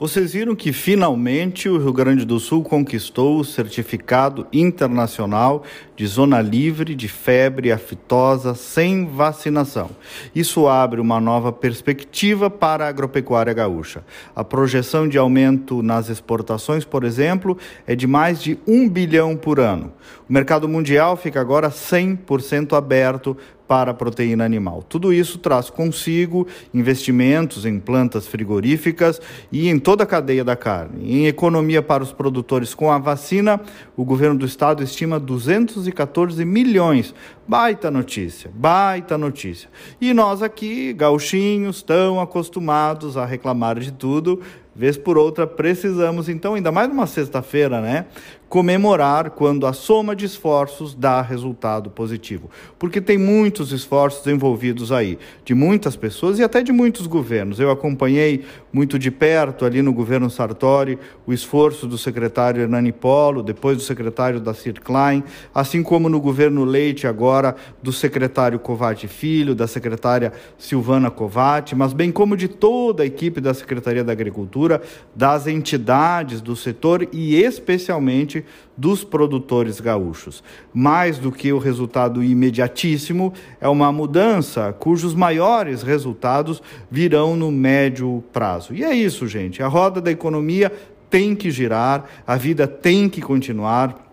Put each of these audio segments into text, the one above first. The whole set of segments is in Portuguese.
Vocês viram que finalmente o Rio Grande do Sul conquistou o certificado internacional de zona livre de febre aftosa sem vacinação. Isso abre uma nova perspectiva para a agropecuária gaúcha. A projeção de aumento nas exportações, por exemplo, é de mais de um bilhão por ano. O mercado mundial fica agora 100% aberto para a proteína animal. Tudo isso traz consigo investimentos em plantas frigoríficas e em toda a cadeia da carne. Em economia para os produtores com a vacina, o governo do estado estima 214 milhões. Baita notícia, baita notícia. E nós aqui, gauchinhos, tão acostumados a reclamar de tudo, vez por outra precisamos, então, ainda mais numa sexta-feira, né? Comemorar quando a soma de esforços dá resultado positivo. Porque tem muitos esforços envolvidos aí, de muitas pessoas e até de muitos governos. Eu acompanhei muito de perto ali no governo Sartori o esforço do secretário Hernani Polo, depois do secretário da Cir Klein, assim como no governo Leite agora do secretário Covati Filho, da secretária Silvana Covati, mas bem como de toda a equipe da Secretaria da Agricultura das entidades do setor e especialmente dos produtores gaúchos. Mais do que o resultado imediatíssimo, é uma mudança cujos maiores resultados virão no médio prazo. E é isso, gente. A roda da economia tem que girar, a vida tem que continuar.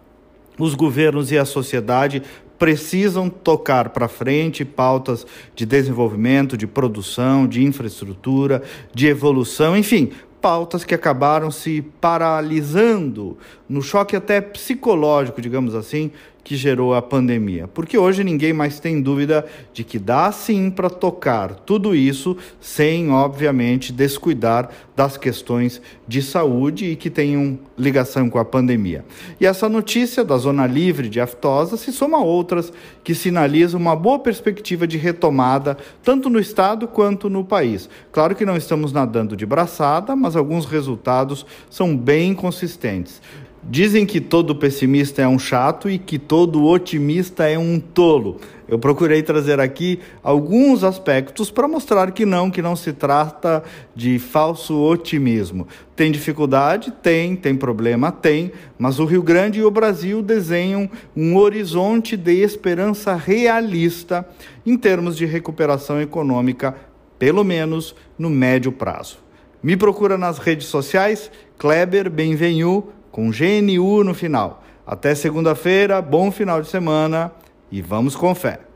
Os governos e a sociedade precisam tocar para frente pautas de desenvolvimento, de produção, de infraestrutura, de evolução, enfim, pautas que acabaram se paralisando no choque até psicológico, digamos assim, que gerou a pandemia. Porque hoje ninguém mais tem dúvida de que dá sim para tocar tudo isso sem, obviamente, descuidar das questões de saúde e que tenham ligação com a pandemia. E essa notícia da zona livre de aftosa se soma a outras que sinalizam uma boa perspectiva de retomada, tanto no estado quanto no país. Claro que não estamos nadando de braçada, mas alguns resultados são bem consistentes. Dizem que todo pessimista é um chato e que todo otimista é um tolo. Eu procurei trazer aqui alguns aspectos para mostrar que não, que não se trata de falso otimismo. Tem dificuldade? Tem, tem problema? Tem, mas o Rio Grande e o Brasil desenham um horizonte de esperança realista em termos de recuperação econômica, pelo menos no médio prazo. Me procura nas redes sociais, Kleber Benvenu com GNU no final. Até segunda-feira, bom final de semana e vamos com fé.